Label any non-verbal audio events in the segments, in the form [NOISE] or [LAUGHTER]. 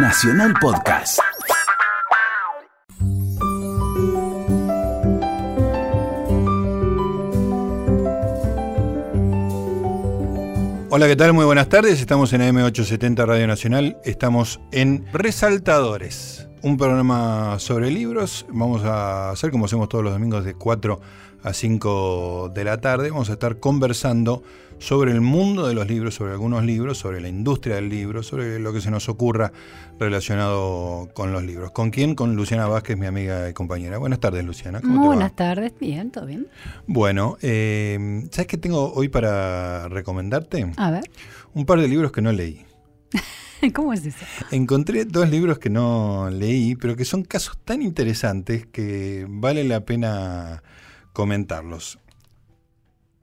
Nacional Podcast. Hola, ¿qué tal? Muy buenas tardes. Estamos en AM870 Radio Nacional. Estamos en Resaltadores, un programa sobre libros. Vamos a hacer como hacemos todos los domingos de 4 a 5 de la tarde. Vamos a estar conversando sobre el mundo de los libros, sobre algunos libros, sobre la industria del libro, sobre lo que se nos ocurra relacionado con los libros. ¿Con quién? Con Luciana Vázquez, mi amiga y compañera. Buenas tardes, Luciana. ¿Cómo Muy buenas tardes, bien, todo bien. Bueno, eh, ¿sabes qué tengo hoy para recomendarte? A ver. Un par de libros que no leí. [LAUGHS] ¿Cómo es eso? Encontré dos libros que no leí, pero que son casos tan interesantes que vale la pena comentarlos.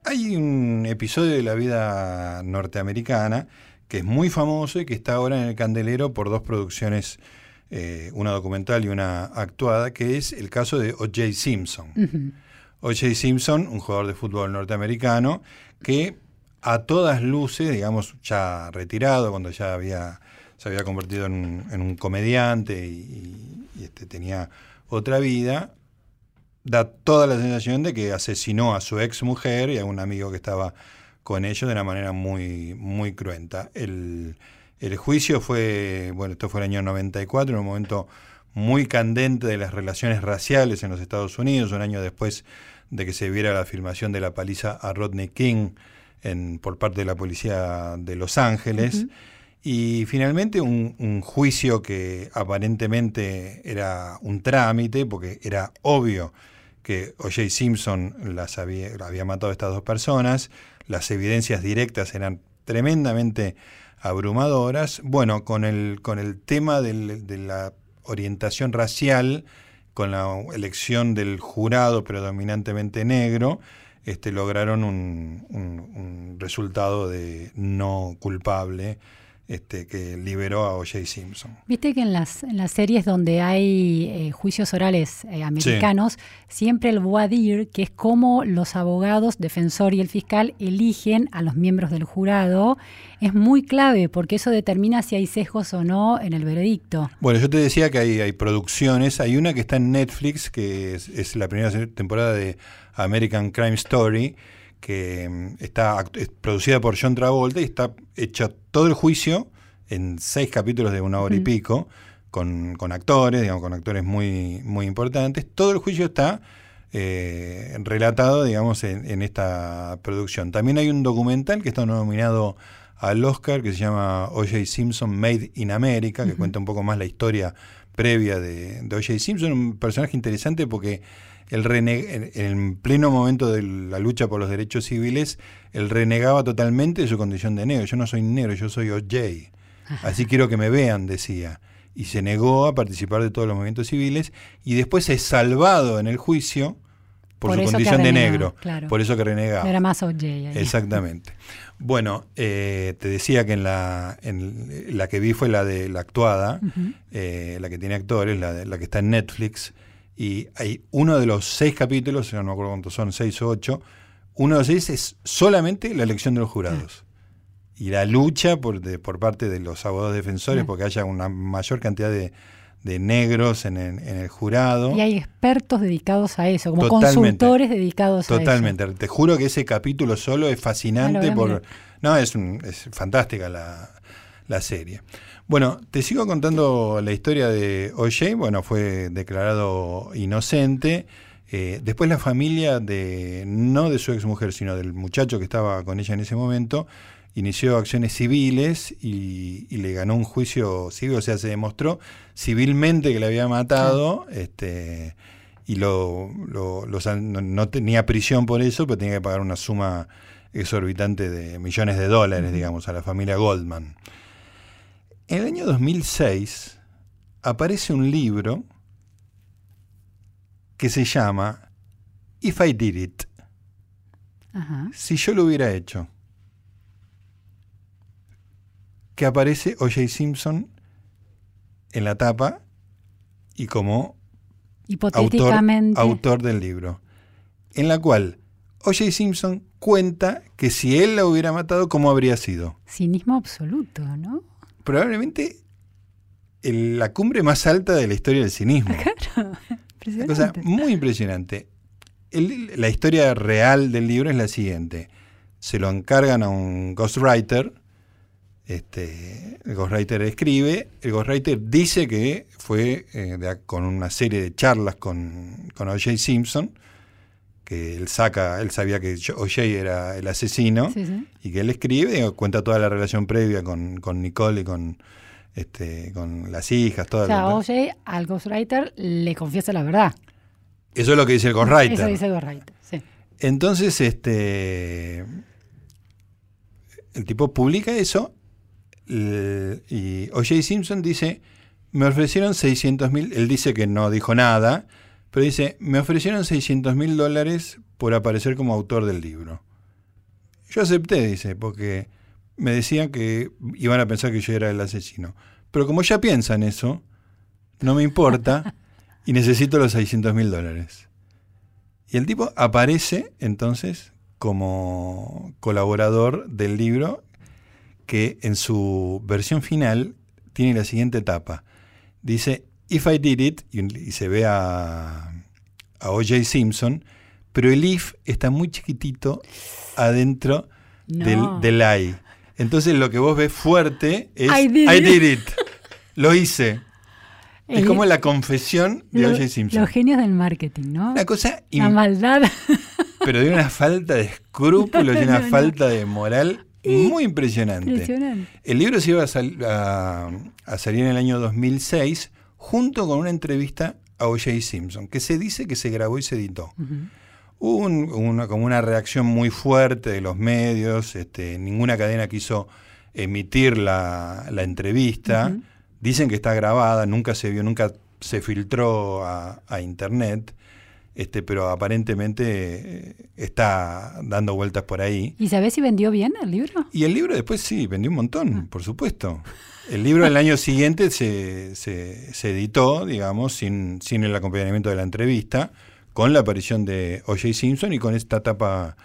Hay un episodio de la vida norteamericana que es muy famoso y que está ahora en el candelero por dos producciones, eh, una documental y una actuada, que es el caso de O.J. Simpson. O.J. Simpson, un jugador de fútbol norteamericano, que a todas luces, digamos, ya retirado, cuando ya había, se había convertido en, un comediante y, y este, tenía otra vida, da toda la sensación de que asesinó a su ex mujer y a un amigo que estaba con ellos de una manera muy, muy cruenta. El, juicio fue, bueno, esto fue el año 94, en un momento muy candente de las relaciones raciales en los Estados Unidos, un año después de que se viera la filmación de la paliza a Rodney King en, por parte de la policía de Los Ángeles. Y finalmente un, un, juicio que aparentemente era un trámite, porque era obvio que O.J. Simpson las había, matado a estas dos personas, las evidencias directas eran tremendamente abrumadoras. Bueno, con el, con el tema de la orientación racial, con la elección del jurado predominantemente negro, este, lograron un resultado de no culpable este, que liberó a O.J. Simpson. Viste que en las, en las series donde hay eh, juicios orales eh, americanos, siempre el voir dire, que es como los abogados, defensor y el fiscal eligen a los miembros del jurado, es muy clave porque eso determina si hay sesgos o no en el veredicto. Bueno, yo te decía que hay, hay producciones, hay una que está en Netflix, que es, es la primera temporada de American Crime Story, que mm, está producida por John Travolta y está hecha todo el juicio en seis capítulos de una hora y pico, con, actores, digamos, con actores muy, muy importantes. Todo el juicio está eh, relatado, digamos, en, esta producción. También hay un documental que está nominado al Oscar que se llama O.J. Simpson Made in America, que cuenta un poco más la historia previa de, de O.J. Simpson, un personaje interesante porque el en, pleno momento de la lucha por los derechos civiles, él renegaba totalmente de su condición de negro. Yo no soy negro, yo soy OJ. Así quiero que me vean, decía. Y se negó a participar de todos los movimientos civiles y después es salvado en el juicio por, su condición de negro. Por eso que renegaba. Era más OJ. Exactamente. Bueno, eh, te decía que en la, en la que vi fue la de la actuada, eh, la que tiene actores, la, de, la que está en Netflix. Y hay uno de los seis capítulos, no me acuerdo cuántos son, seis o ocho, uno de los seis es solamente la elección de los jurados. Y la lucha por, por parte de los abogados defensores porque haya una mayor cantidad de, negros en el, jurado. Y hay expertos dedicados a eso, como consultores dedicados a eso. Totalmente. Te juro que ese capítulo solo es fascinante. por No, es, es fantástica la, la serie. Bueno, te sigo contando la historia de O.J. Bueno, fue declarado inocente. Eh, después la familia de, no de su ex mujer, sino del muchacho que estaba con ella en ese momento, inició acciones civiles y, le ganó un juicio civil, o sea, se demostró civilmente que le había matado, este, y lo, no, tenía prisión por eso, pero tenía que pagar una suma exorbitante de millones de dólares, digamos, a la familia Goldman. En el año 2006 aparece un libro que se llama If I Did It. Si yo lo hubiera hecho. Que aparece O.J. Simpson en la tapa y como autor, autor del libro. En la cual O.J. Simpson cuenta que si él la hubiera matado, ¿cómo habría sido? Cinismo absoluto, ¿no? Probablemente la cumbre más alta de la historia del cinismo. [LAUGHS] Claro, Una cosa muy impresionante. la historia real del libro es la siguiente. Se lo encargan a un ghostwriter. Este, el ghostwriter escribe. El ghostwriter dice que fue eh, con una serie de charlas con, con O.J. Simpson que él saca, él sabía que O.J. era el asesino y que él escribe, cuenta toda la relación previa con, con Nicole y con, este, con las hijas, todo. O sea, O.J. al ghostwriter le confiesa la verdad. Eso es lo que dice el ghostwriter. Eso dice el ghostwriter, sí. Entonces, este, el tipo publica eso y O.J. Simpson dice, me ofrecieron 600 mil, él dice que no dijo nada, pero dice, me ofrecieron 600 mil dólares por aparecer como autor del libro. Yo acepté, dice, porque me decían que iban a pensar que yo era el asesino. Pero como ya piensan eso, no me importa y necesito los 600 mil dólares. Y el tipo aparece entonces como colaborador del libro que en su versión final tiene la siguiente etapa. Dice, If I Did It, y, se ve a, a O.J. Simpson, pero el if está muy chiquitito adentro del, del, I. Entonces lo que vos ves fuerte es I did, it. Lo hice. es como la confesión de O.J. Simpson. Los genios del marketing, ¿no? La cosa. La maldad. Pero de una falta de escrúpulos y una falta de moral muy impresionante. impresionante. El libro se iba a, a, salir en el año 2006 junto con una entrevista a O.J. Simpson, que se dice que se grabó y se editó. Hubo una, como una reacción muy fuerte de los medios, este, ninguna cadena quiso emitir la, entrevista. Dicen que está grabada, nunca se vio, nunca se filtró a, internet, este, pero aparentemente eh, está dando vueltas por ahí. ¿Y sabés si vendió bien el libro? Y el libro después sí, vendió un montón, ah. por supuesto. El libro el año siguiente se, se, editó, digamos, sin, sin el acompañamiento de la entrevista, con la aparición de O.J. Simpson y con esta tapa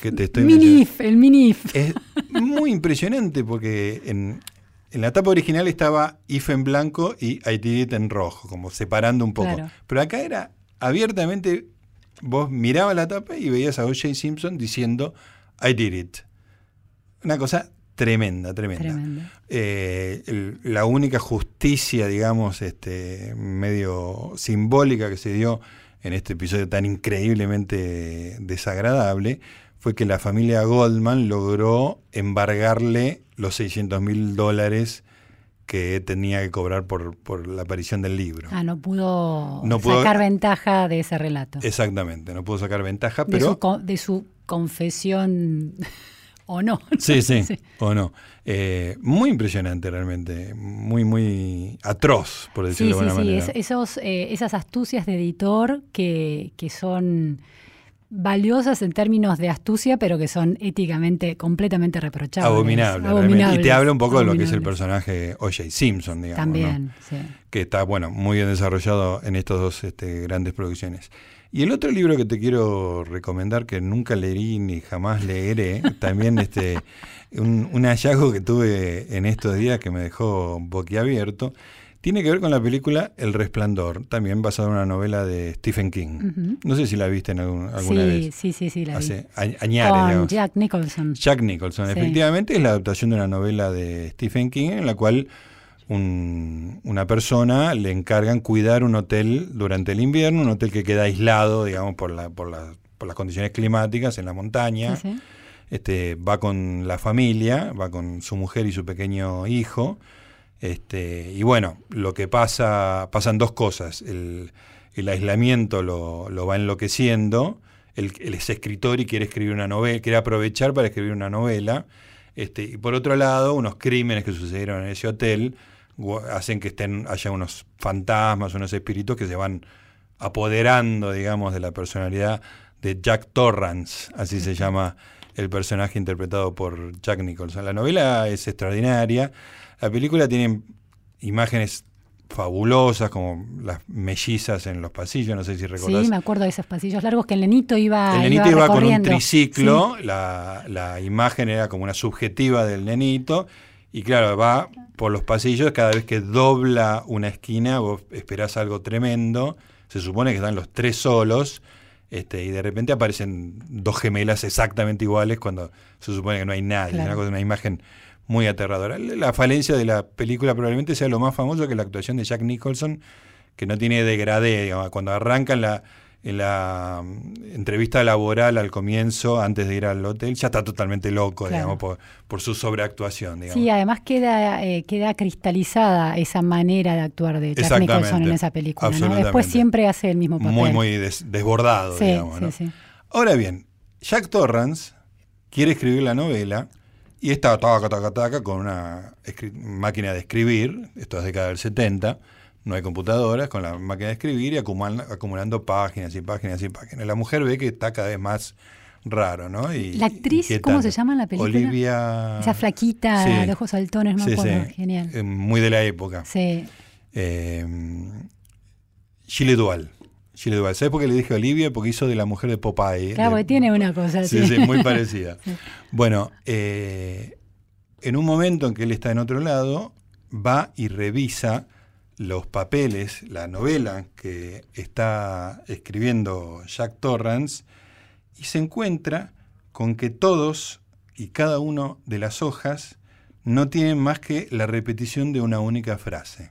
que te estoy Minif, el Minif. Es muy impresionante porque en, la tapa original estaba If en blanco y I did it en rojo, como separando un poco. Pero acá era abiertamente, vos mirabas la tapa y veías a O.J. Simpson diciendo I did it. Una cosa Tremenda, tremenda. Eh, la única justicia, digamos, este, medio simbólica que se dio en este episodio tan increíblemente desagradable fue que la familia Goldman logró embargarle los 600 mil dólares que tenía que cobrar por, por, la aparición del libro. Ah, no pudo, sacar ventaja de ese relato. Exactamente, no pudo sacar ventaja, pero... de su confesión [LAUGHS] o no. Sí, [LAUGHS] sí, o no. Eh, muy impresionante realmente, muy, muy atroz, por decirlo de alguna manera. Sí, esos, eh, esas astucias de editor que, que son valiosas en términos de astucia, pero que son éticamente completamente reprochables. Abominables. Y te habla un poco de lo que es el personaje O.J. Simpson, digamos. También, sí. Que está, bueno, muy bien desarrollado en estas dos este, grandes producciones. Y el otro libro que te quiero recomendar, que nunca leí ni jamás leeré, [LAUGHS] también este, un, hallazgo que tuve en estos días que me dejó boquiabierto, tiene que ver con la película El Resplandor, también basada en una novela de Stephen King. No sé si la viste en alguna vez. Sí, sí, sí, la Hace vi. Añares, Jack Nicholson. Jack Nicholson, efectivamente es la adaptación de una novela de Stephen King en la cual una persona le encargan cuidar un hotel durante el invierno, un hotel que queda aislado, digamos, por, la, por, por las condiciones climáticas en la montaña. Este, va con la familia, va con su mujer y su pequeño hijo. Este, y bueno, lo que pasa, pasan dos cosas. El, aislamiento lo, lo, va enloqueciendo. Él, es escritor y quiere escribir una novela, quiere aprovechar para escribir una novela. Este, y por otro lado, unos crímenes que sucedieron en ese hotel hacen que estén haya unos fantasmas, unos espíritus que se van apoderando, digamos, de la personalidad de Jack Torrance, así se llama el personaje interpretado por Jack Nicholson. La novela es extraordinaria, la película tiene imágenes fabulosas, como las mellizas en los pasillos, no sé si recordás. Sí, me acuerdo de esos pasillos largos que el nenito iba El nenito iba, con un triciclo, la, la, imagen era como una subjetiva del nenito, Y claro, va por los pasillos, cada vez que dobla una esquina, vos esperás algo tremendo. Se supone que están los tres solos. Este, y de repente aparecen dos gemelas exactamente iguales cuando se supone que no hay nadie. Una, cosa, una imagen muy aterradora. La falencia de la película probablemente sea lo más famoso que la actuación de Jack Nicholson, que no tiene degradé. Digamos, cuando arrancan la, en la mm, entrevista laboral al comienzo, antes de ir al hotel, ya está totalmente loco, digamos, por, por, su sobreactuación. Digamos. Sí, además queda, eh, queda cristalizada esa manera de actuar de Jack Nicholson en esa película. ¿no? Después siempre hace el mismo papel. Muy, muy desbordado, sí, digamos. Sí, sí. Ahora bien, Jack Torrance quiere escribir la novela y está taca, taca, taca, con una máquina de escribir, esto es década del 70, no hay computadoras, con la máquina de escribir y acumulando, páginas y páginas y páginas. La mujer ve que está cada vez más raro, ¿no? Y, la actriz, ¿cómo se llama en la película? Olivia... Esa flaquita, de ojos saltones, no me acuerdo. Genial. Eh, muy de la época. Sí. Eh, Chile Dual. Chile Dual. ¿Sabes por qué le dije Olivia? Porque hizo de la mujer de Popeye. Claro, porque tiene una cosa así. Sí, sí, muy parecida. [LAUGHS] Bueno, eh, en un momento en que él está en otro lado, va y revisa los papeles, la novela que está escribiendo Jack Torrance, y se encuentra con que todos y cada uno de las hojas no tienen más que la repetición de una única frase.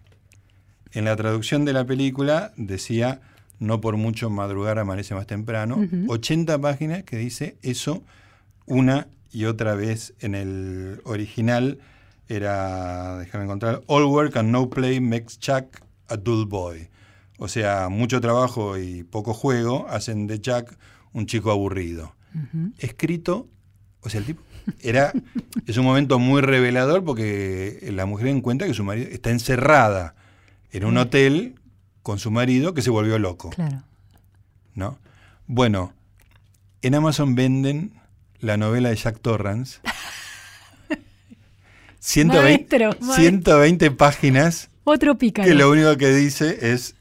En la traducción de la película decía, no por mucho madrugar amanece más temprano, 80 páginas que dice eso una y otra vez en el original era, déjame encontrar, All Work and No Play makes Chuck a dull boy. O sea, mucho trabajo y poco juego hacen de Chuck un chico aburrido. Escrito, o sea, el tipo era es un momento muy revelador porque la mujer encuentra que su marido está encerrada en un hotel con su marido que se volvió loco. Claro. ¿No? Bueno, en Amazon venden la novela de Jack Torrance [LAUGHS] 120, 120 páginas. Otro pícaro. Que lo único que dice es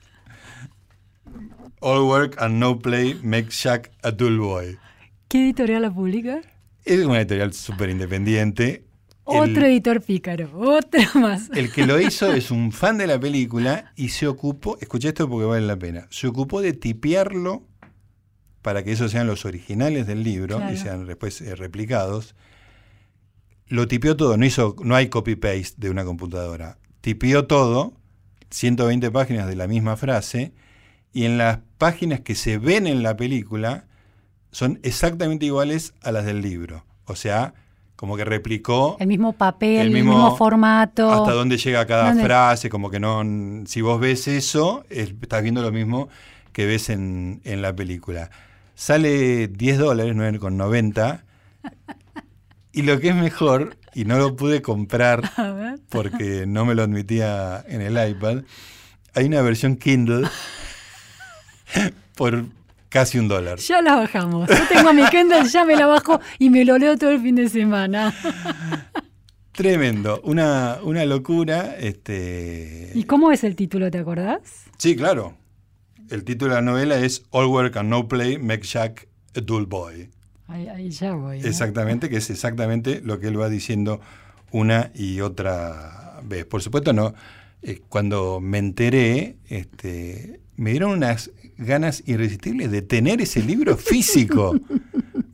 All work and no play makes Jack a dull boy. ¿Qué editorial la publica? Es una editorial súper independiente. Otro editor pícaro, otro [LAUGHS] más. El que lo hizo es un fan de la película y se ocupó, escuché esto porque vale la pena, se ocupó de tipearlo para que esos sean los originales del libro y sean después eh, replicados lo tipió todo, no, hizo, no hay copy-paste de una computadora. Tipió todo, 120 páginas de la misma frase, y en las páginas que se ven en la película son exactamente iguales a las del libro. O sea, como que replicó... El mismo papel, el mismo, formato. Hasta dónde llega cada frase, como que no... Si vos ves eso, estás viendo lo mismo que ves en, en la película. Sale 10 dólares, 9,90 y lo que es mejor, y no lo pude comprar [LAUGHS] porque no me lo admitía en el iPad, hay una versión Kindle [LAUGHS] por casi un dólar. Ya la bajamos. Yo tengo mi Kindle, ya me la bajo y me lo leo todo el fin de semana. Tremendo, una, una locura. Este... ¿Y cómo es el título, te acordás? Sí, claro. El título de la novela es All Work and No Play Make Jack a Dull Boy. Ahí, ya voy. Exactamente, que es exactamente lo que él va diciendo una y otra vez. Por supuesto, no. Eh, cuando me enteré, este, me dieron unas ganas irresistibles de tener ese libro físico.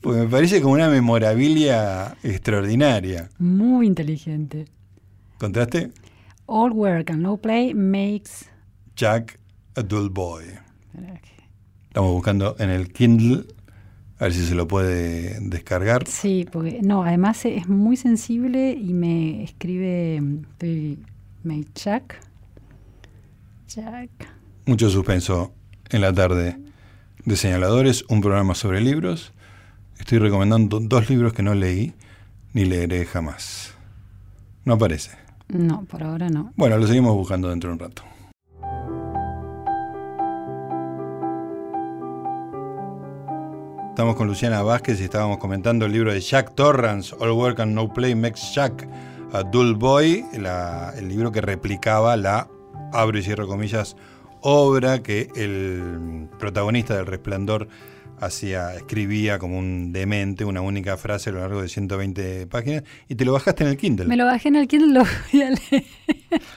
porque me parece como una memorabilia extraordinaria. Muy inteligente. ¿Contaste? All work and no play makes Jack a dull boy. Estamos buscando en el Kindle a ver si se lo puede descargar. Sí, porque no, además es muy sensible y me escribe me Jack. Jack. Mucho suspenso en la tarde de señaladores, un programa sobre libros. Estoy recomendando dos libros que no leí ni leeré jamás. No aparece. No, por ahora no. Bueno, lo seguimos buscando dentro de un rato. Estamos con Luciana Vázquez y estábamos comentando el libro de Jack Torrance, All Work and No Play Makes Jack a Dull Boy, el libro que replicaba la, abro y cierro comillas, obra que el protagonista del Resplandor hacía, escribía como un demente una única frase a lo largo de 120 páginas y te lo bajaste en el Kindle. Me lo bajé en el Kindle, lo voy a leer.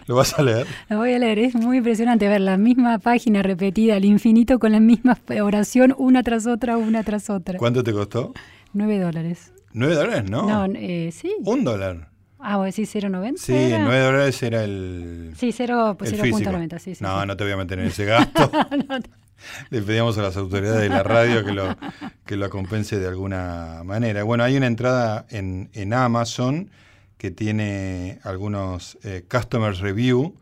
¿Lo vas a leer? [LAUGHS] Lo voy a leer, es muy impresionante ver la misma página repetida al infinito con la misma oración una tras otra, una tras otra. ¿Cuánto te costó? Nueve dólares. ¿Nueve dólares? No. No, eh, sí. Un dólar. Ah, vos decís 0,90. Sí, nueve dólares era el. Sí, 0.90, sí, sí. No, no te voy a meter en ese [LAUGHS] gasto. no, Le pedíamos a las autoridades de la radio que lo, que lo compense de alguna manera. Bueno, hay una entrada en, en Amazon que tiene algunos eh, customers review.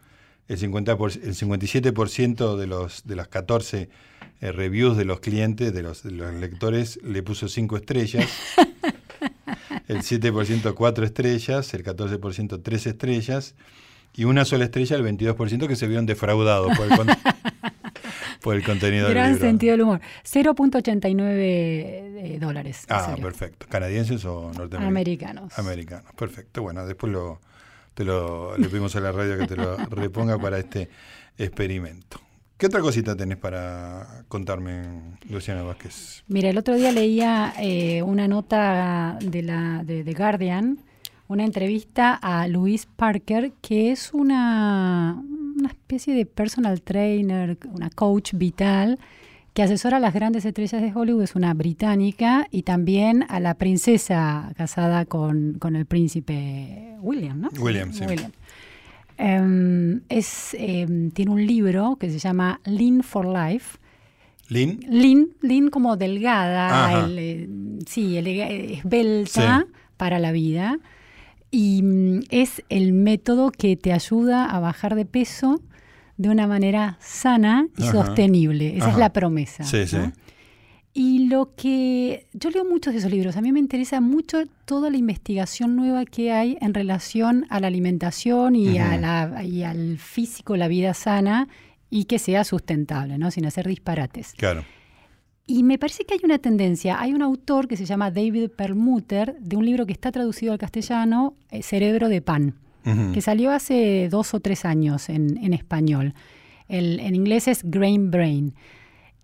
El, 50 el 57% de, los, de las 14 eh, reviews de los clientes, de los, de los lectores, le puso 5 estrellas. [LAUGHS] el 7% 4 estrellas, el 14% 3 estrellas y una sola estrella el 22% que se vieron defraudados por el, [LAUGHS] por el contenido Gran del libro. sentido del humor. 0.89 eh, dólares. Ah, perfecto. ¿Canadienses o norteamericanos? Americanos. Americanos, perfecto. Bueno, después lo, te lo, le pedimos a la radio que te lo reponga para este experimento. ¿Qué otra cosita tenés para contarme, Luciana Vázquez? Mira, el otro día leía eh, una nota de la de The Guardian, una entrevista a Louise Parker, que es una, una especie de personal trainer, una coach vital, que asesora a las grandes estrellas de Hollywood, es una británica, y también a la princesa casada con, con el príncipe William, ¿no? William, sí. William. Um, es, um, tiene un libro que se llama Lean for Life. ¿Lean? Lean, lean como delgada, el, eh, sí, el, esbelta sí. para la vida. Y um, es el método que te ayuda a bajar de peso de una manera sana y Ajá. sostenible. Esa Ajá. es la promesa. Sí, ¿no? sí. Y lo que yo leo muchos de esos libros, a mí me interesa mucho toda la investigación nueva que hay en relación a la alimentación y, uh -huh. a la, y al físico, la vida sana y que sea sustentable, ¿no? sin hacer disparates. Claro. Y me parece que hay una tendencia, hay un autor que se llama David Perlmutter, de un libro que está traducido al castellano, eh, Cerebro de Pan, uh -huh. que salió hace dos o tres años en, en español. El, en inglés es Grain Brain.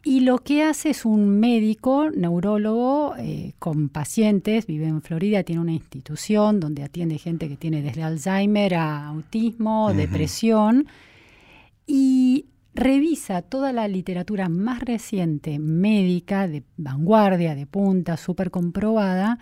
Y lo que hace es un médico, neurólogo, eh, con pacientes, vive en Florida, tiene una institución donde atiende gente que tiene desde Alzheimer a autismo, uh -huh. depresión, y revisa toda la literatura más reciente, médica, de vanguardia, de punta, súper comprobada,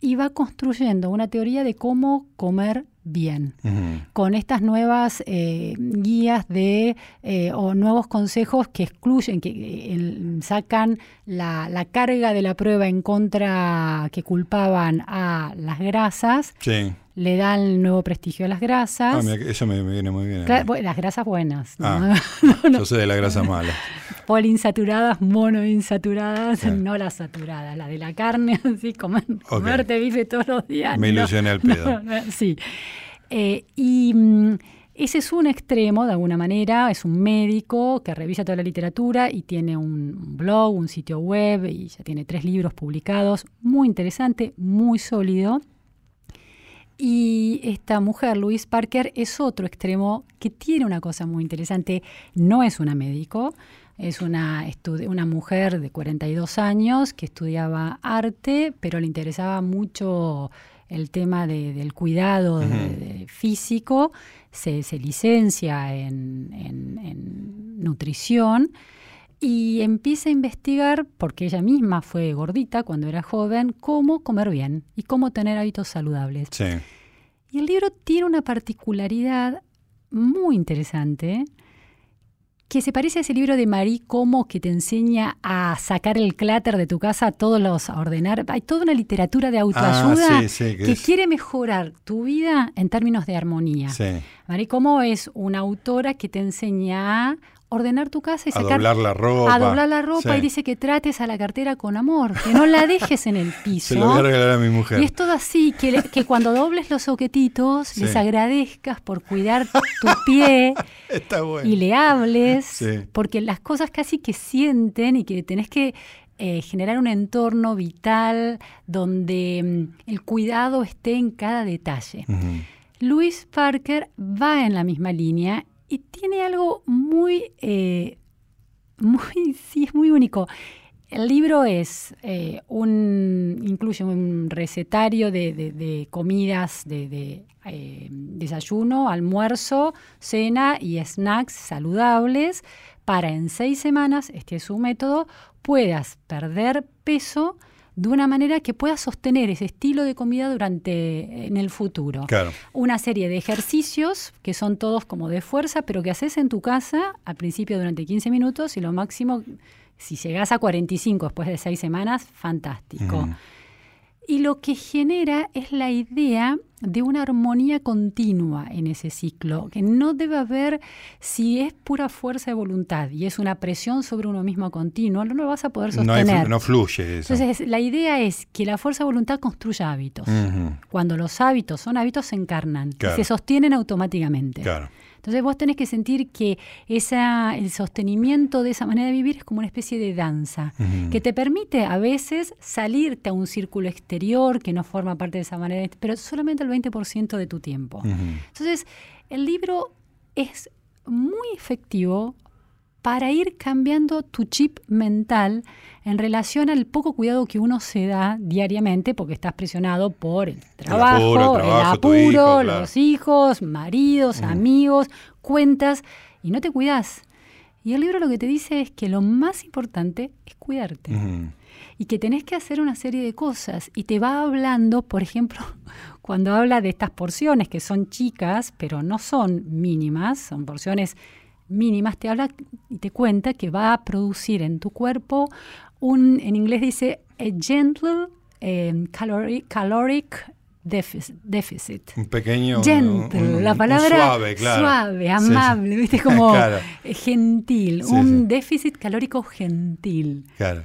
y va construyendo una teoría de cómo comer bien, uh -huh. con estas nuevas eh, guías de eh, o nuevos consejos que excluyen, que eh, sacan la, la, carga de la prueba en contra que culpaban a las grasas. Sí. Le dan nuevo prestigio a las grasas. Ah, mira, eso me, me, viene muy bien. Claro, las grasas buenas. Ah, [LAUGHS] no, no. Yo sé de la grasa [LAUGHS] mala. Poliinsaturadas, monoinsaturadas, sí. no las saturadas, la de la carne, [LAUGHS] así, comer, okay. comerte bife todos los días. Me ilusioné al [LAUGHS] pedo. sí. Eh, y mm, ese es un extremo, de alguna manera, es un médico que revisa toda la literatura y tiene un blog, un sitio web y ya tiene tres libros publicados, muy interesante, muy sólido. Y esta mujer, Louise Parker, es otro extremo que tiene una cosa muy interesante. No es una médico, es una, una mujer de 42 años que estudiaba arte, pero le interesaba mucho el tema de, del cuidado uh -huh. de, de físico. Se, se licencia en, en, en nutrición y empieza a investigar, porque ella misma fue gordita cuando era joven, cómo comer bien y cómo tener hábitos saludables. Sí. Y el libro tiene una particularidad muy interesante que se parece a ese libro de Marie Como que te enseña a sacar el cláter de tu casa, a todos los a ordenar. Hay toda una literatura de autoayuda ah, sí, sí, que, quiere mejorar tu vida en términos de armonía. Sí. Marie Como es una autora que te enseña a ordenar tu casa y a sacar doblar la ropa. a doblar la ropa sí. y dice que trates a la cartera con amor, que no la dejes en el [LAUGHS] piso. Se lo voy a regalar a mi mujer. Y es todo así, que, le, que cuando dobles los soquetitos sí. les agradezcas por cuidar tu pie [LAUGHS] Está bueno. y le hables, sí. porque las cosas casi que sienten y que tenés que eh, generar un entorno vital donde mm, el cuidado esté en cada detalle. Uh -huh. Louis Parker va en la misma línea y tiene algo muy, eh, muy, [LAUGHS] sí, es muy único. el libro es eh, un incluye un recetario de, comidas de, eh, desayuno, almuerzo, cena y snacks saludables para en seis semanas, este es su método, puedas perder peso de una manera que puedas sostener ese estilo de comida durante en el futuro. Una serie de ejercicios que son todos como de fuerza, pero que haces en tu casa al principio durante 15 minutos y lo máximo si llegas a 45 después de seis semanas, fantástico. Y lo que genera es la idea de una armonía continua en ese ciclo, que no debe haber, si es pura fuerza de voluntad y es una presión sobre uno mismo continuo, no lo vas a poder sostener. No, fluye eso. Entonces, la idea es que la fuerza de voluntad construya hábitos. Cuando los hábitos son hábitos, se encarnan y se sostienen automáticamente. Claro. Entonces vos tenés que sentir que esa, el sostenimiento de esa manera de vivir es como una especie de danza, que te permite a veces salirte a un círculo exterior que no forma parte de esa manera, pero solamente el 20% de tu tiempo. Entonces, el libro es muy efectivo para ir cambiando tu chip mental en relación al poco cuidado que uno se da diariamente porque estás presionado por el trabajo, el apuro, los hijos, maridos, amigos, cuentas, y no te cuidas. Y el libro lo que te dice es que lo más importante es cuidarte. Y que tenés que hacer una serie de cosas. Y te va hablando, por ejemplo, [LAUGHS] cuando habla de estas porciones que son chicas, pero no son mínimas, son porciones mínimas, te habla y te cuenta que va a producir en tu cuerpo un, en inglés dice, a gentle eh, caloric, deficit, Un pequeño. Gentle, la palabra suave, claro. suave, amable, [LAUGHS] ¿viste? Como gentil, un déficit calórico gentil. Claro.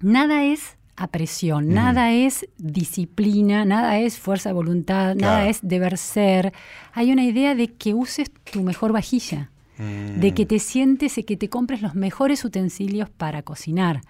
Nada es a presión, nada es disciplina, nada es fuerza de voluntad, nada es deber ser. Hay una idea de que uses tu mejor vajilla de que te sientes y que te compres los mejores utensilios para cocinar.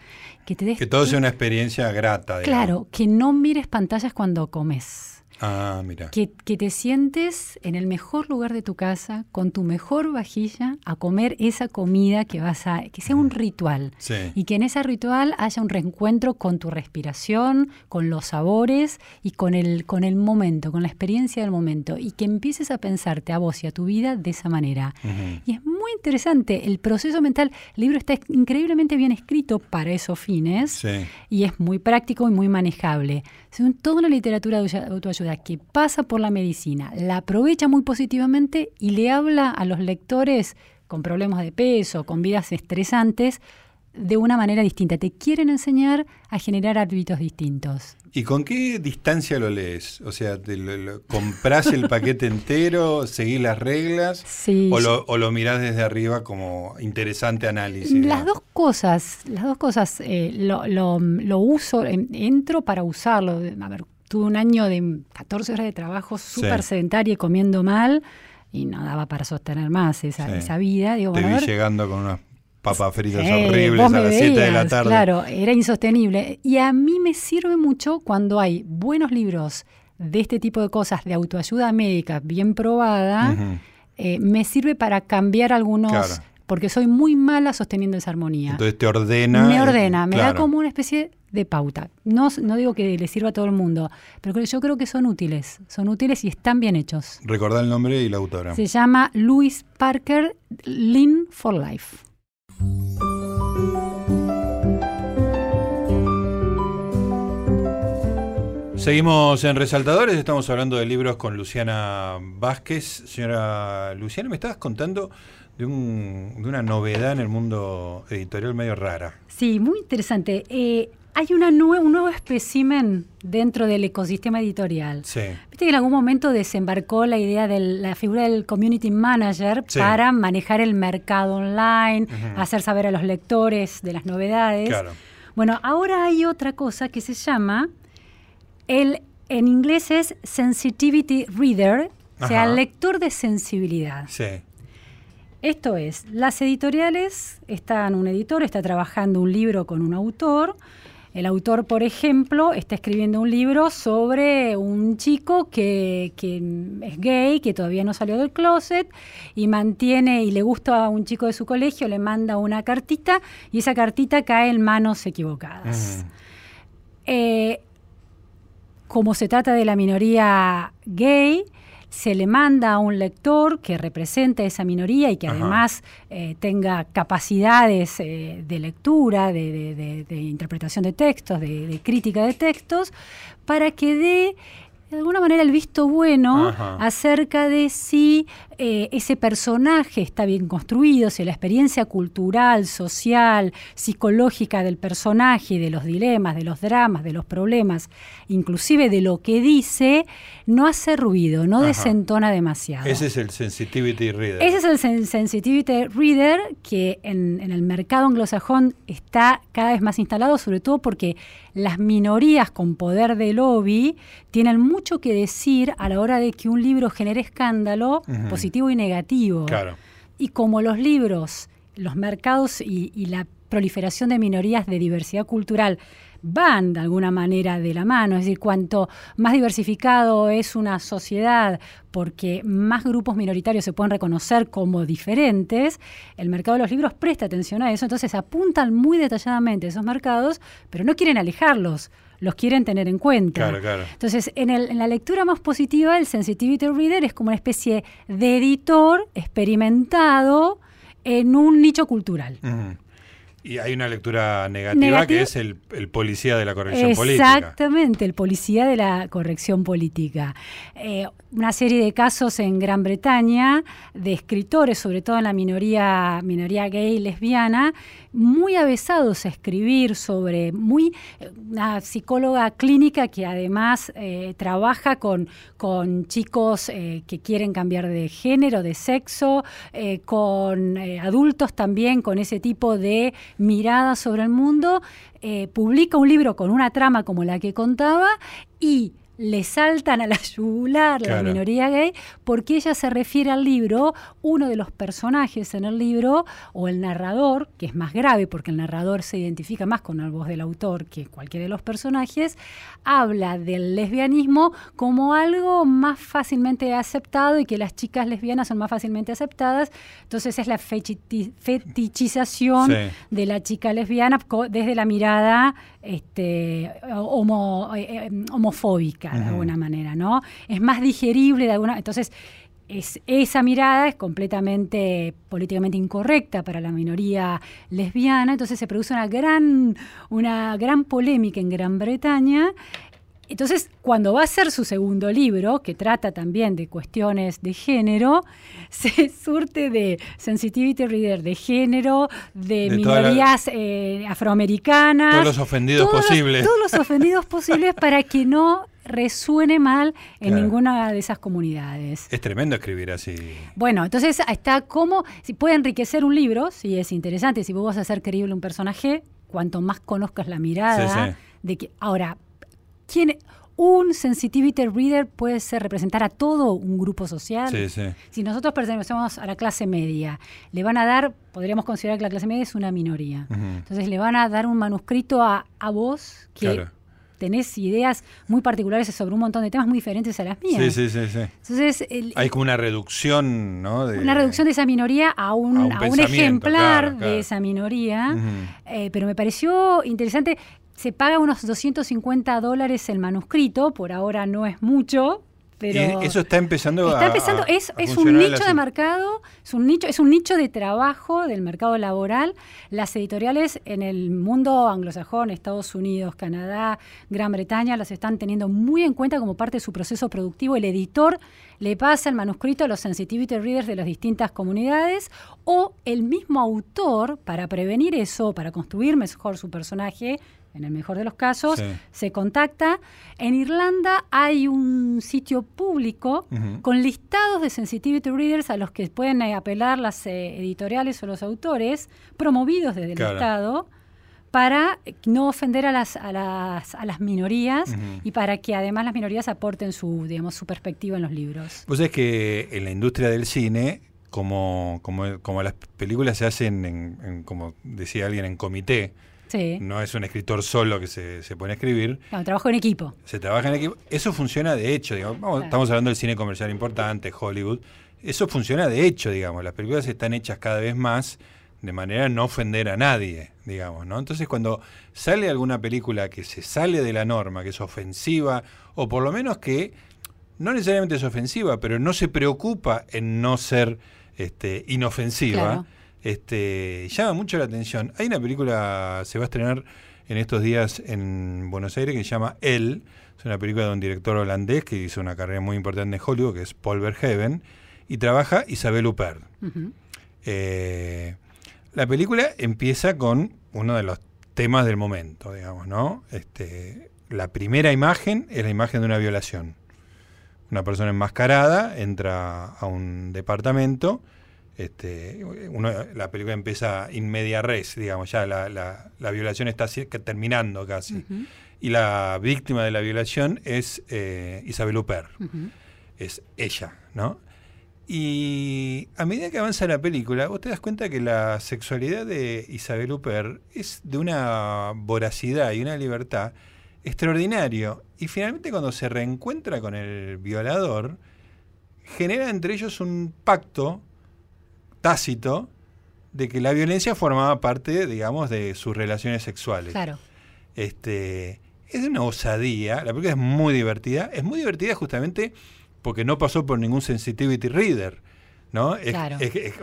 Que, te que todo sea una experiencia grata. Claro, que no mires pantallas cuando comes. Ah, mira. Que, te sientes en el mejor lugar de tu casa, con tu mejor vajilla, a comer esa comida que vas a. que sea un ritual. Y que en ese ritual haya un reencuentro con tu respiración, con los sabores y con el, con el momento, con la experiencia del momento. Y que empieces a pensarte a vos y a tu vida de esa manera. Y es muy interesante. El proceso mental, el libro está increíblemente bien escrito para esos fines. Y es muy práctico y muy manejable. Es toda una literatura de autoayuda que pasa por la medicina, la aprovecha muy positivamente y le habla a los lectores con problemas de peso, con vidas estresantes, de una manera distinta. Te quieren enseñar a generar hábitos distintos. ¿Y con qué distancia lo lees? O sea, te ¿comprás el paquete entero, seguís las reglas? O lo, o lo mirás desde arriba como interesante análisis? Las dos cosas, las dos cosas. Eh, lo, lo, uso, entro para usarlo. A ver, tuve un año de 14 horas de trabajo súper sedentaria y comiendo mal y no daba para sostener más esa, esa vida. Digo, Te vi llegando con unas papas fritas horribles a las 7 de la tarde. Claro, era insostenible. Y a mí me sirve mucho cuando hay buenos libros de este tipo de cosas, de autoayuda médica bien probada, eh, me sirve para cambiar algunos... Porque soy muy mala sosteniendo esa armonía. Entonces te ordena. Me ordena, me da como una especie de pauta. No, no digo que le sirva a todo el mundo, pero yo creo que son útiles. Son útiles y están bien hechos. Recordá el nombre y la autora. Se llama Louis Parker Lean for Life. Seguimos en Resaltadores, estamos hablando de libros con Luciana Vázquez. Señora Luciana, me estabas contando de, un, de una novedad en el mundo editorial medio rara. Sí, muy interesante. Eh, hay una un nuevo espécimen dentro del ecosistema editorial. Sí. Viste que en algún momento desembarcó la idea de la figura del community manager para manejar el mercado online, hacer saber a los lectores de las novedades. Claro. Bueno, ahora hay otra cosa que se llama el en inglés es sensitivity reader, o sea, lector de sensibilidad. Sí. Esto es, las editoriales están, un editor está trabajando un libro con un autor, El autor, por ejemplo, está escribiendo un libro sobre un chico que, es gay, que todavía no salió del closet y mantiene y le gusta a un chico de su colegio, le manda una cartita y esa cartita cae en manos equivocadas. Eh, como se trata de la minoría gay, se le manda a un lector que represente a esa minoría y que además eh, tenga capacidades eh, de lectura, de, interpretación de textos, de, crítica de textos, para que dé de alguna manera el visto bueno acerca de si eh, ese personaje está bien construido, si la experiencia cultural, social, psicológica del personaje, de los dilemas, de los dramas, de los problemas, inclusive de lo que dice, no hace ruido, no desentona demasiado. Ese es el sensitivity reader. Ese es el sensitivity reader que en, en el mercado anglosajón está cada vez más instalado, sobre todo porque las minorías con poder de lobby tienen mucho que decir a la hora de que un libro genere escándalo positivo y negativo. Y como los libros, los mercados y, y la proliferación de minorías de diversidad cultural van de alguna manera de la mano, es decir, cuanto más diversificado es una sociedad, porque más grupos minoritarios se pueden reconocer como diferentes, el mercado de los libros presta atención a eso, entonces apuntan muy detalladamente esos mercados, pero no quieren alejarlos los quieren tener en cuenta. Entonces, en, el, en, la lectura más positiva, el Sensitivity Reader es como una especie de editor experimentado en un nicho cultural. Y hay una lectura negativa, que es el, policía de la corrección política. Exactamente, el policía de la corrección política. Eh, una serie de casos en Gran Bretaña de escritores, sobre todo en la minoría, minoría gay y lesbiana, muy avesados a escribir sobre, muy una psicóloga clínica que además eh, trabaja con, con chicos eh, que quieren cambiar de género, de sexo, con adultos también con ese tipo de mirada sobre el mundo, eh, publica un libro con una trama como la que contaba y le saltan a la [LAUGHS] yugular la minoría gay porque ella se refiere al libro, uno de los personajes en el libro, o el narrador, que es más grave porque el narrador se identifica más con la voz del autor que cualquiera de los personajes, habla del lesbianismo como algo más fácilmente aceptado y que las chicas lesbianas son más fácilmente aceptadas. Entonces es la fetichización de la chica lesbiana desde la mirada este, homo, eh, eh, de alguna manera, ¿no? Es más digerible de alguna Entonces, es, esa mirada es completamente políticamente incorrecta para la minoría lesbiana, entonces se produce una gran, una gran polémica en Gran Bretaña entonces, cuando va a hacer su segundo libro, que trata también de cuestiones de género, [LAUGHS] se surte de sensitivity reader de género, de, minorías eh, afroamericanas. Todos los ofendidos posibles. todos los ofendidos [LAUGHS] posibles para que no resuene mal en ninguna de esas comunidades. Es tremendo escribir así. Bueno, entonces está como, si puede enriquecer un libro, si es interesante, si vos vas a hacer creíble un personaje, cuanto más conozcas la mirada de que ahora ¿Quién, un sensitivity reader puede ser representar a todo un grupo social. Sí, sí. Si nosotros pertenecemos a la clase media, le van a dar, podríamos considerar que la clase media es una minoría. Entonces le van a dar un manuscrito a, a vos que tenés ideas muy particulares sobre un montón de temas muy diferentes a las mías. Sí, sí, sí. Entonces, hay como una reducción, ¿no? una reducción de esa minoría a un, a un, ejemplar de esa minoría. Eh, pero me pareció interesante se paga unos 250 dólares el manuscrito, por ahora no es mucho, pero eso está empezando está empezando es, es un nicho de mercado es un nicho es un nicho de trabajo del mercado laboral. Las editoriales en el mundo anglosajón Estados Unidos Canadá Gran Bretaña las están teniendo muy en cuenta como parte de su proceso productivo. El editor le pasa el manuscrito a los sensitivity readers de las distintas comunidades o el mismo autor para prevenir eso para construir mejor su personaje en el mejor de los casos, se contacta. En Irlanda hay un sitio público con listados de sensitivity readers a los que pueden eh, apelar las eh, editoriales o los autores, promovidos desde el Estado, para no ofender a las, a las, a las minorías y para que además las minorías aporten su, digamos, su perspectiva en los libros. Pues es que en la industria del cine, como, como, como las películas se hacen, en, como decía alguien, en comité, no es un escritor solo que se, pone a escribir. No, trabajo en equipo. Se trabaja en equipo. Eso funciona de hecho, digamos. Estamos hablando del cine comercial importante, Hollywood. Eso funciona de hecho, digamos. Las películas están hechas cada vez más de manera a no ofender a nadie, digamos, ¿no? Entonces cuando sale alguna película que se sale de la norma, que es ofensiva, o por lo menos que no necesariamente es ofensiva, pero no se preocupa en no ser este, inofensiva, este, llama mucho la atención. Hay una película, se va a estrenar en estos días en Buenos Aires, que se llama El. Es una película de un director holandés que hizo una carrera muy importante en Hollywood, que es Paul Verhoeven, y trabaja Isabel Huppert. Eh, la película empieza con uno de los temas del momento, digamos, ¿no? Este, la primera imagen es la imagen de una violación una persona enmascarada entra a un departamento. Este, la película empieza in media res, digamos, ya la, la, violación está terminando casi. Y la víctima de la violación es eh, Isabel Huppert. Es ella, ¿no? Y a medida que avanza la película, vos te das cuenta que la sexualidad de Isabel Huppert es de una voracidad y una libertad extraordinario. Y finalmente cuando se reencuentra con el violador, genera entre ellos un pacto tácito de que la violencia formaba parte, digamos, de sus relaciones sexuales. Claro. Este, es una osadía, la película es muy divertida, es muy divertida justamente porque no pasó por ningún sensitivity reader, ¿no? claro.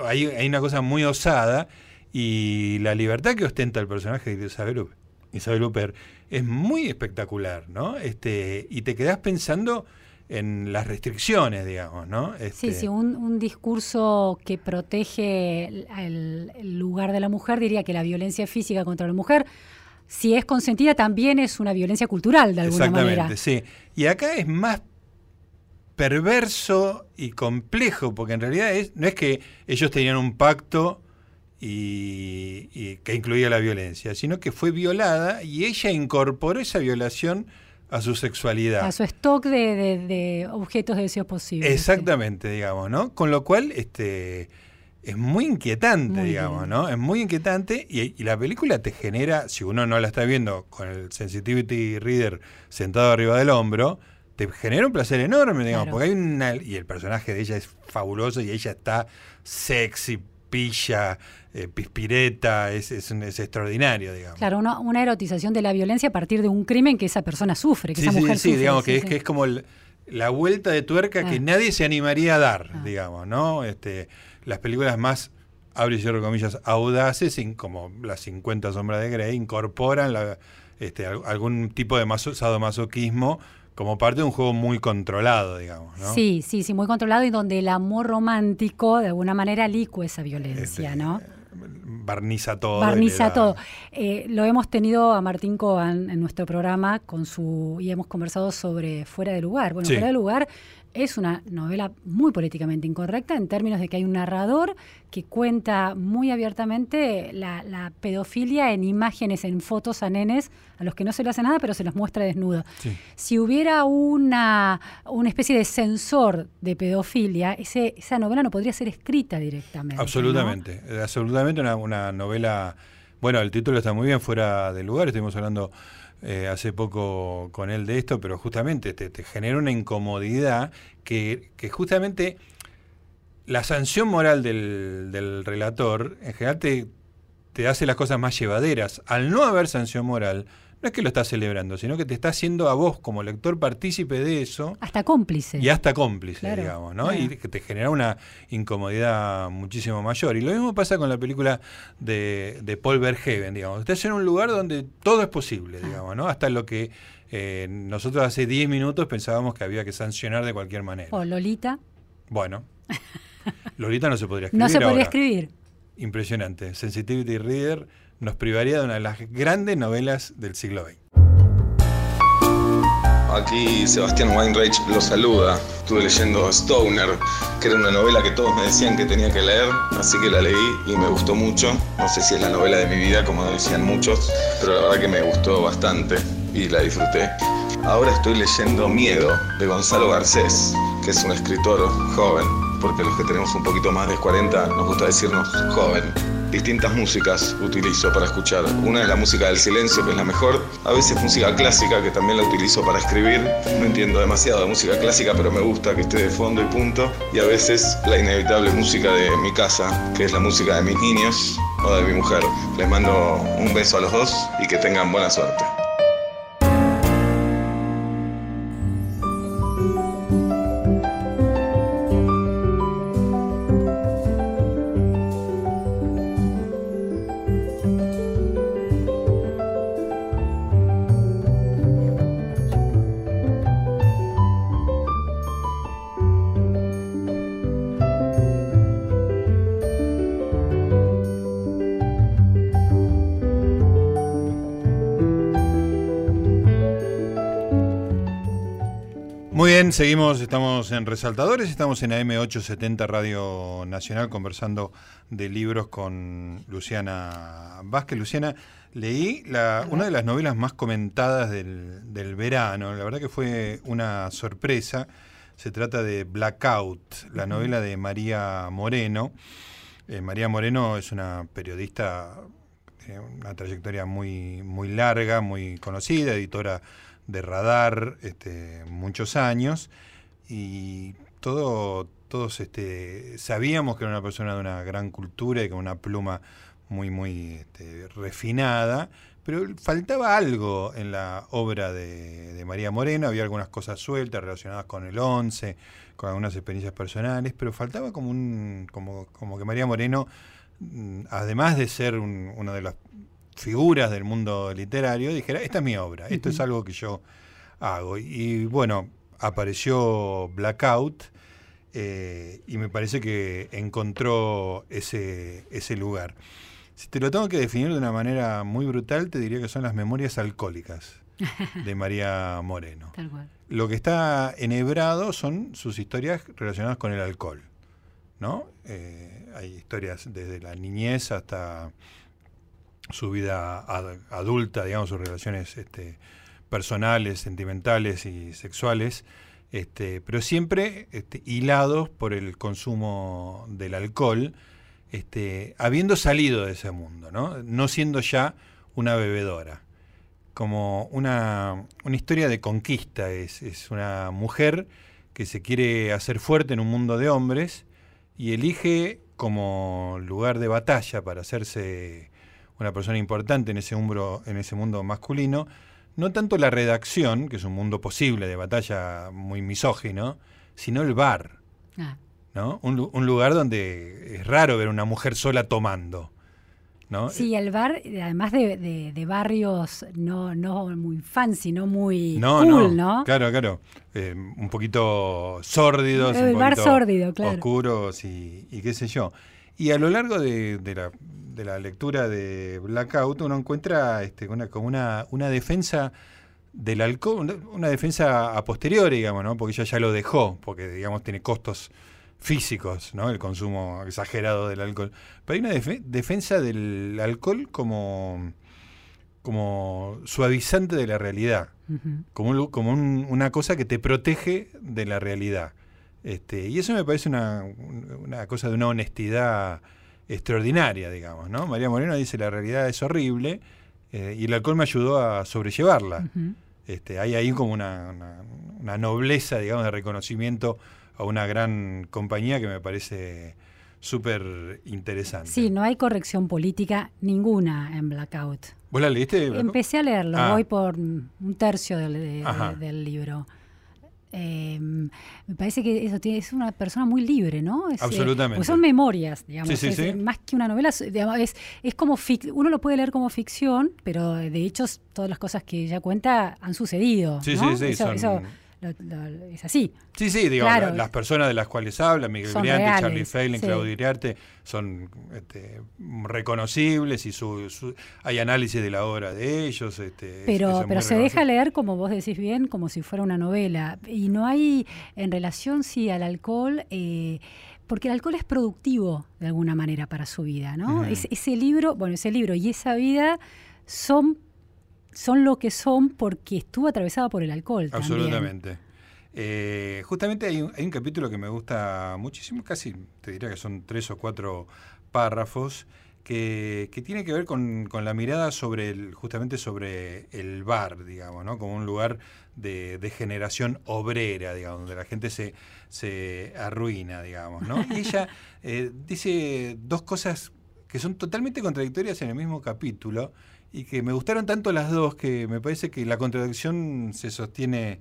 hay, hay, una cosa muy osada y la libertad que ostenta el personaje de Isabel, Isabel Huppert es muy espectacular, ¿no? Este, y te quedas pensando en las restricciones, digamos, ¿no? sí, sí, un, discurso que protege el, lugar de la mujer diría que la violencia física contra la mujer, si es consentida, también es una violencia cultural, de alguna manera. sí. Y acá es más perverso y complejo, porque en realidad es, no es que ellos tenían un pacto y, que incluía la violencia, sino que fue violada y ella incorporó esa violación a su sexualidad. A su stock de, objetos de deseo posible. Exactamente, digamos, ¿no? Con lo cual, este es muy inquietante, digamos, ¿no? Es muy inquietante y, la película te genera, si uno no la está viendo con el sensitivity reader sentado arriba del hombro, te genera un placer enorme, digamos, porque hay una y el personaje de ella es fabuloso y ella está sexy, pilla, eh, pispireta, es, es, extraordinario, digamos. Claro, una, erotización de la violencia a partir de un crimen que esa persona sufre, que esa mujer sí, Sí, digamos, que, Es, que es como la vuelta de tuerca que ah. nadie se animaría a dar, ah. digamos, ¿no? Este, las películas más, abro y cierro comillas, audaces, como las 50 sombras de Grey, incorporan la, este, algún tipo de sadomasoquismo como parte de un juego muy controlado, digamos, ¿no? Sí, sí, sí, muy controlado y donde el amor romántico de alguna manera licua esa violencia, este, ¿no? Barniza todo. Barniza todo. Eh, lo hemos tenido a Martín Coban en nuestro programa con su y hemos conversado sobre Fuera de Lugar. Bueno, Fuera de Lugar es una novela muy políticamente incorrecta en términos de que hay un narrador que cuenta muy abiertamente la, pedofilia en imágenes, en fotos a nenes a los que no se le hace nada, pero se los muestra desnudo. Si hubiera una, una especie de sensor de pedofilia, ese, esa novela no podría ser escrita directamente. Absolutamente, absolutamente una, una novela... Bueno, el título está muy bien fuera de lugar, estuvimos hablando eh, hace poco con él de esto, pero justamente te, genera una incomodidad que, justamente la sanción moral del, del relator en general te, te hace las cosas más llevaderas. Al no haber sanción moral, no es que lo estás celebrando, sino que te está haciendo a vos como lector partícipe de eso. Hasta cómplice. Y hasta cómplice, digamos, ¿no? Y que te genera una incomodidad muchísimo mayor. Y lo mismo pasa con la película de, de Paul Verhoeven, digamos. Estás en un lugar donde todo es posible, digamos, ¿no? Hasta lo que eh, nosotros hace 10 minutos pensábamos que había que sancionar de cualquier manera. O Lolita. Bueno. Lolita no se podría escribir. [LAUGHS] No se podría escribir. Impresionante. Sensitivity Reader nos privaría de una de las grandes novelas del siglo XX. Aquí Sebastián Weinreich lo saluda. Estuve leyendo Stoner, que era una novela que todos me decían que tenía que leer, así que la leí y me gustó mucho. No sé si es la novela de mi vida, como decían muchos, pero la verdad que me gustó bastante y la disfruté. Ahora estoy leyendo Miedo, de Gonzalo Garcés, que es un escritor joven, porque los que tenemos un poquito más de 40 nos gusta decirnos joven distintas músicas utilizo para escuchar. Una es la música del silencio, que es la mejor. A veces música clásica, que también la utilizo para escribir. No entiendo demasiado de música clásica, pero me gusta que esté de fondo y punto. Y a veces la inevitable música de mi casa, que es la música de mis niños o de mi mujer. Les mando un beso a los dos y que tengan buena suerte. Seguimos, estamos en Resaltadores, estamos en AM870 Radio Nacional conversando de libros con Luciana Vázquez. Luciana, leí la, una de las novelas más comentadas del, del, verano, la verdad que fue una sorpresa. Se trata de Blackout, la novela de María Moreno. Eh, María Moreno es una periodista, tiene una trayectoria muy, muy larga, muy conocida, editora de radar este, muchos años y todo, todos este, sabíamos que era una persona de una gran cultura y con una pluma muy, muy este, refinada, pero faltaba algo en la obra de, María Moreno, había algunas cosas sueltas relacionadas con el 11, con algunas experiencias personales, pero faltaba como, un, como, como que María Moreno, mm, además de ser un, uno de los figuras del mundo literario, dijera, esta es mi obra, esto uh -huh. es algo que yo hago. Y bueno, apareció Blackout eh, y me parece que encontró ese, ese lugar. Si te lo tengo que definir de una manera muy brutal, te diría que son las memorias alcohólicas de [LAUGHS] María Moreno. Tal cual. Lo que está enhebrado son sus historias relacionadas con el alcohol. ¿no? Eh, hay historias desde la niñez hasta su vida ad adulta, digamos, sus relaciones este, personales, sentimentales y sexuales, este, pero siempre este, hilados por el consumo del alcohol, habiendo salido de ese mundo, ¿no? no siendo ya una bebedora. Como una, una historia de conquista, es, es una mujer que se quiere hacer fuerte en un mundo de hombres y elige como lugar de batalla para hacerse una persona importante en ese, umbro, en ese mundo masculino, no tanto la redacción, que es un mundo posible de batalla muy misógino, sino el bar. Ah. ¿no? Un, un, lugar donde es raro ver una mujer sola tomando. ¿no? Sí, el bar, además de, de, de barrios no, no muy fancy, no muy no, cool, no, ¿no? Claro, claro. Eh, un poquito sórdidos, el un bar poquito sórdido, claro. oscuros y, y, qué sé yo. Y a lo largo de, de la de la lectura de Blackout, uno encuentra este, una, como una, una defensa del alcohol, una defensa a posteriori, digamos, ¿no? porque ella ya lo dejó, porque digamos tiene costos físicos, ¿no? el consumo exagerado del alcohol. Pero hay una def defensa del alcohol como, como suavizante de la realidad, uh -huh. como, un, como un, una cosa que te protege de la realidad. Este, y eso me parece una, una cosa de una honestidad extraordinaria, digamos, ¿no? María Moreno dice la realidad es horrible eh, y el alcohol me ayudó a sobrellevarla. Uh -huh. este, hay ahí como una, una, una, nobleza, digamos, de reconocimiento a una gran compañía que me parece súper interesante. Sí, no hay corrección política ninguna en Blackout. ¿Vos la leíste? Blackout? Empecé a leerlo, ah. voy por un tercio del, de, del libro. Eh, me parece que eso tiene, es una persona muy libre, ¿no? Es, Absolutamente. Eh, son memorias, digamos. Sí, sí, es, sí. Más que una novela, digamos, es, es como uno lo puede leer como ficción, pero de hecho todas las cosas que ella cuenta han sucedido. Sí, ¿no? sí, sí. Eso, son... eso lo, lo, es así. Sí, sí, digamos, claro. las personas de las cuales habla, Miguel Briante, Charlie Feilen, sí. Claudio Iriarte, son este, reconocibles y su, su, hay análisis de la obra de ellos. Este, pero pero se deja leer, como vos decís bien, como si fuera una novela. Y no hay, en relación, sí, al alcohol... Eh, porque el alcohol es productivo de alguna manera para su vida, ¿no? Es, ese libro, bueno, ese libro y esa vida son son lo que son porque estuvo atravesada por el alcohol. Absolutamente. Eh, justamente hay un, hay un, capítulo que me gusta muchísimo, casi te diría que son tres o cuatro párrafos, que, tiene que ver con, la mirada sobre el, justamente sobre el bar, digamos, ¿no? Como un lugar de, generación obrera, digamos, donde la gente se, se arruina, digamos, ¿no? Y ella [LAUGHS] eh, dice dos cosas que son totalmente contradictorias en el mismo capítulo y que me gustaron tanto las dos que me parece que la contradicción se sostiene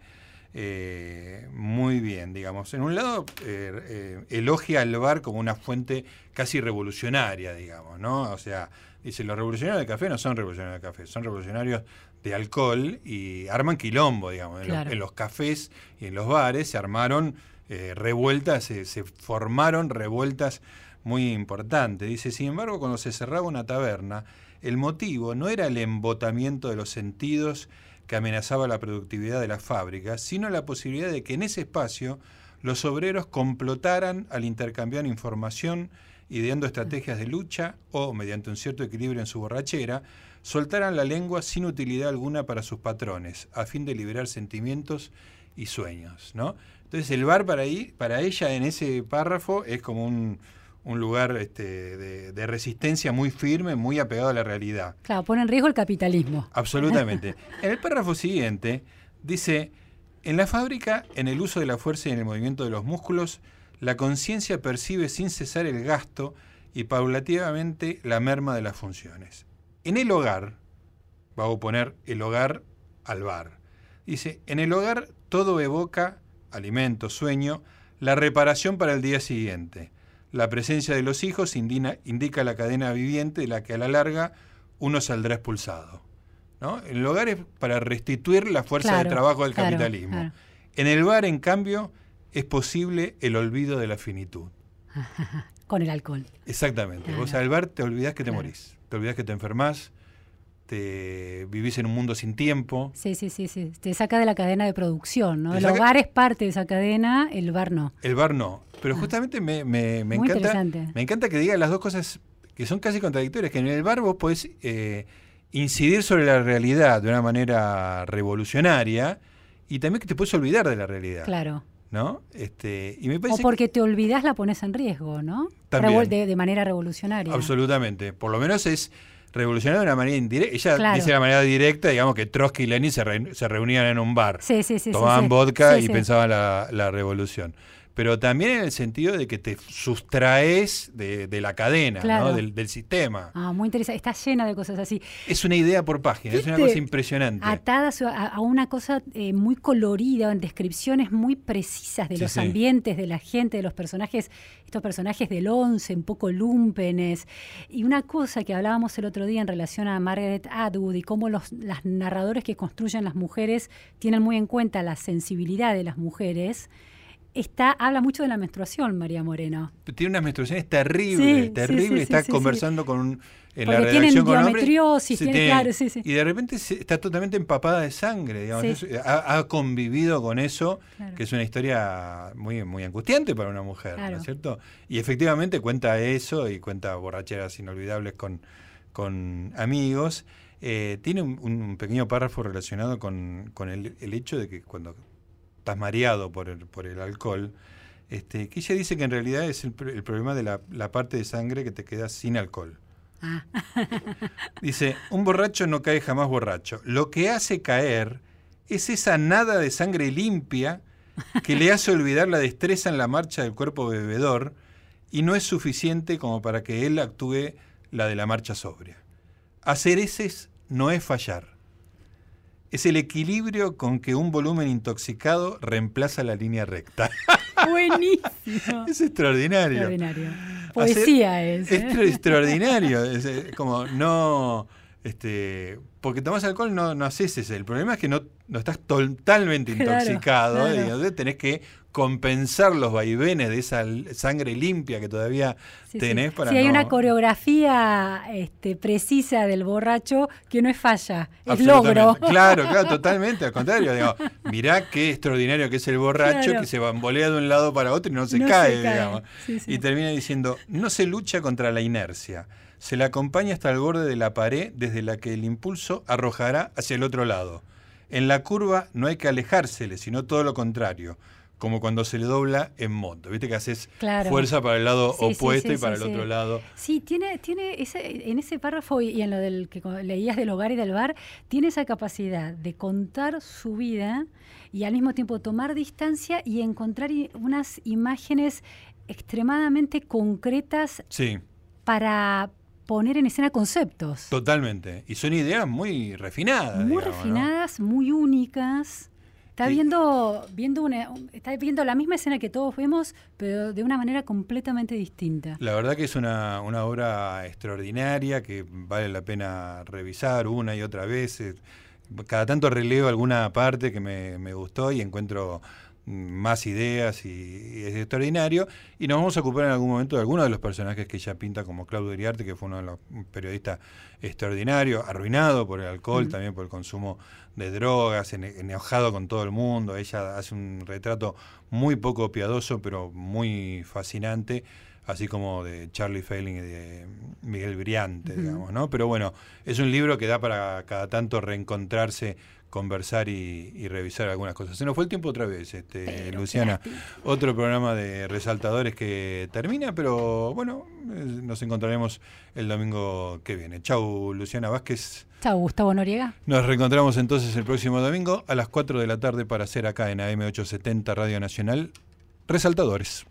eh, muy bien, digamos. En un lado, eh, eh, elogia al bar como una fuente casi revolucionaria, digamos, ¿no? O sea, dice, los revolucionarios del café no son revolucionarios del café, son revolucionarios de alcohol y arman quilombo, digamos. En, los, cafés y en los bares se armaron revueltas, se, se formaron revueltas muy importantes. Dice, sin embargo, cuando se cerraba una taberna, el motivo no era el embotamiento de los sentidos, que amenazaba la productividad de las fábricas, sino la posibilidad de que en ese espacio los obreros complotaran al intercambiar información, ideando estrategias de lucha o, mediante un cierto equilibrio en su borrachera, soltaran la lengua sin utilidad alguna para sus patrones, a fin de liberar sentimientos y sueños. ¿no? Entonces el bar para, ahí, para ella en ese párrafo es como un, un lugar este, de, resistencia muy firme, muy apegado a la realidad. Claro, pone en riesgo el capitalismo. Absolutamente. [LAUGHS] en el párrafo siguiente dice, en la fábrica, en el uso de la fuerza y en el movimiento de los músculos, la conciencia percibe sin cesar el gasto y paulativamente la merma de las funciones. En el hogar, va a oponer el hogar al bar. Dice, en el hogar todo evoca, alimento, sueño, la reparación para el día siguiente la presencia de los hijos indica la cadena viviente de la que a la larga uno saldrá expulsado. ¿no? El hogar es para restituir la fuerza de trabajo del capitalismo. En el bar, en cambio, es posible el olvido de la finitud. [LAUGHS] Con el alcohol. Exactamente. Vos al bar te olvidás que te morís, te olvidás que te enfermás, te vivís en un mundo sin tiempo. Sí, sí, sí, sí. Te saca de la cadena de producción, ¿no? El hogar es parte de esa cadena, el bar no. El bar no. Pero ah. justamente me, me, me encanta. Me encanta que diga las dos cosas que son casi contradictorias, que en el bar vos podés eh, incidir sobre la realidad de una manera revolucionaria y también que te puedes olvidar de la realidad. Claro. ¿No? Este, y me o porque te olvidás la pones en riesgo, ¿no? También. De, de manera revolucionaria. Absolutamente. Por lo menos es revolucionario de una manera indirecta. Ella dice de una manera directa, digamos que Trotsky y Lenin se, reunían en un bar. Sí, sí, sí, tomaban vodka y pensaban la, la revolución pero también en el sentido de que te sustraes de, la cadena, del, sistema. Ah, muy interesante. Está llena de cosas así. Es una idea por página, es una cosa impresionante. Atada a, una cosa eh, muy colorida, en descripciones muy precisas de los ambientes, de la gente, de los personajes, estos personajes del once, un poco lumpenes. Y una cosa que hablábamos el otro día en relación a Margaret Atwood y cómo los las narradores que construyen las mujeres tienen muy en cuenta la sensibilidad de las mujeres está, habla mucho de la menstruación, María Moreno. Tiene unas menstruaciones terribles, terrible, está conversando con un, en la redacción con diometriosis, tiene, claro, sí, sí. Y de repente está totalmente empapada de sangre, digamos. ha, convivido con eso, que es una historia muy, muy angustiante para una mujer, ¿no es cierto? Y efectivamente cuenta eso y cuenta borracheras inolvidables con, con amigos. Eh, tiene un, pequeño párrafo relacionado con, con el, el hecho de que cuando estás mareado por el, por el alcohol, este, que ella dice que en realidad es el, problema de la, parte de sangre que te queda sin alcohol. Ah. [LAUGHS] dice, un borracho no cae jamás borracho. Lo que hace caer es esa nada de sangre limpia que le hace olvidar la destreza en la marcha del cuerpo bebedor y no es suficiente como para que él actúe la de la marcha sobria. Hacer ese no es fallar es el equilibrio con que un volumen intoxicado reemplaza la línea recta. [LAUGHS] Buenísimo. es extraordinario. Extraordinario. Poesía es. Es ¿eh? extraordinario. Es como no. Este, porque tomas alcohol no, no haces ese. El problema es que no, no estás totalmente intoxicado. Entonces tenés que compensar los vaivenes de esa sangre limpia que todavía tenés para sí, hay una coreografía este, precisa del borracho que no es falla, es logro. [LAUGHS] Claro, claro, [LAUGHS] totalmente, al contrario, digo, mirá qué extraordinario que es el borracho que se bambolea de un lado para otro y no se cae, digamos. Y termina diciendo, no se lucha contra la inercia, se la acompaña hasta el borde de la pared desde la que el impulso arrojará hacia el otro lado. En la curva no hay que alejársele, sino todo lo contrario como cuando se le dobla en moto. Viste que haces fuerza para el lado opuesto y para el otro lado. Sí, tiene, tiene ese, en ese párrafo y en lo del que leías del hogar y del bar, tiene esa capacidad de contar su vida y al mismo tiempo tomar distancia y encontrar unas imágenes extremadamente concretas para poner en escena conceptos. Totalmente. Y son ideas muy refinadas. Muy refinadas, muy únicas. Está viendo, viendo una, está viendo la misma escena que todos vemos, pero de una manera completamente distinta. La verdad que es una, una obra extraordinaria que vale la pena revisar una y otra vez. Cada tanto releo alguna parte que me, me gustó y encuentro más ideas y, es extraordinario. Y nos vamos a ocupar en algún momento de algunos de los personajes que ella pinta, como Claudio Iriarte, que fue uno de los periodistas extraordinarios, arruinado por el alcohol, también por el consumo de drogas, enojado con todo el mundo. Ella hace un retrato muy poco piadoso, pero muy fascinante así como de Charlie Failing y de Miguel Briante, digamos, ¿no? Pero bueno, es un libro que da para cada tanto reencontrarse conversar y, revisar algunas cosas. Se nos fue el tiempo otra vez, este, Luciana. Otro programa de resaltadores que termina, pero bueno, eh, nos encontraremos el domingo que viene. Chau, Luciana Vázquez. Chau, Gustavo Noriega. Nos reencontramos entonces el próximo domingo a las 4 de la tarde para hacer acá en AM870 Radio Nacional Resaltadores.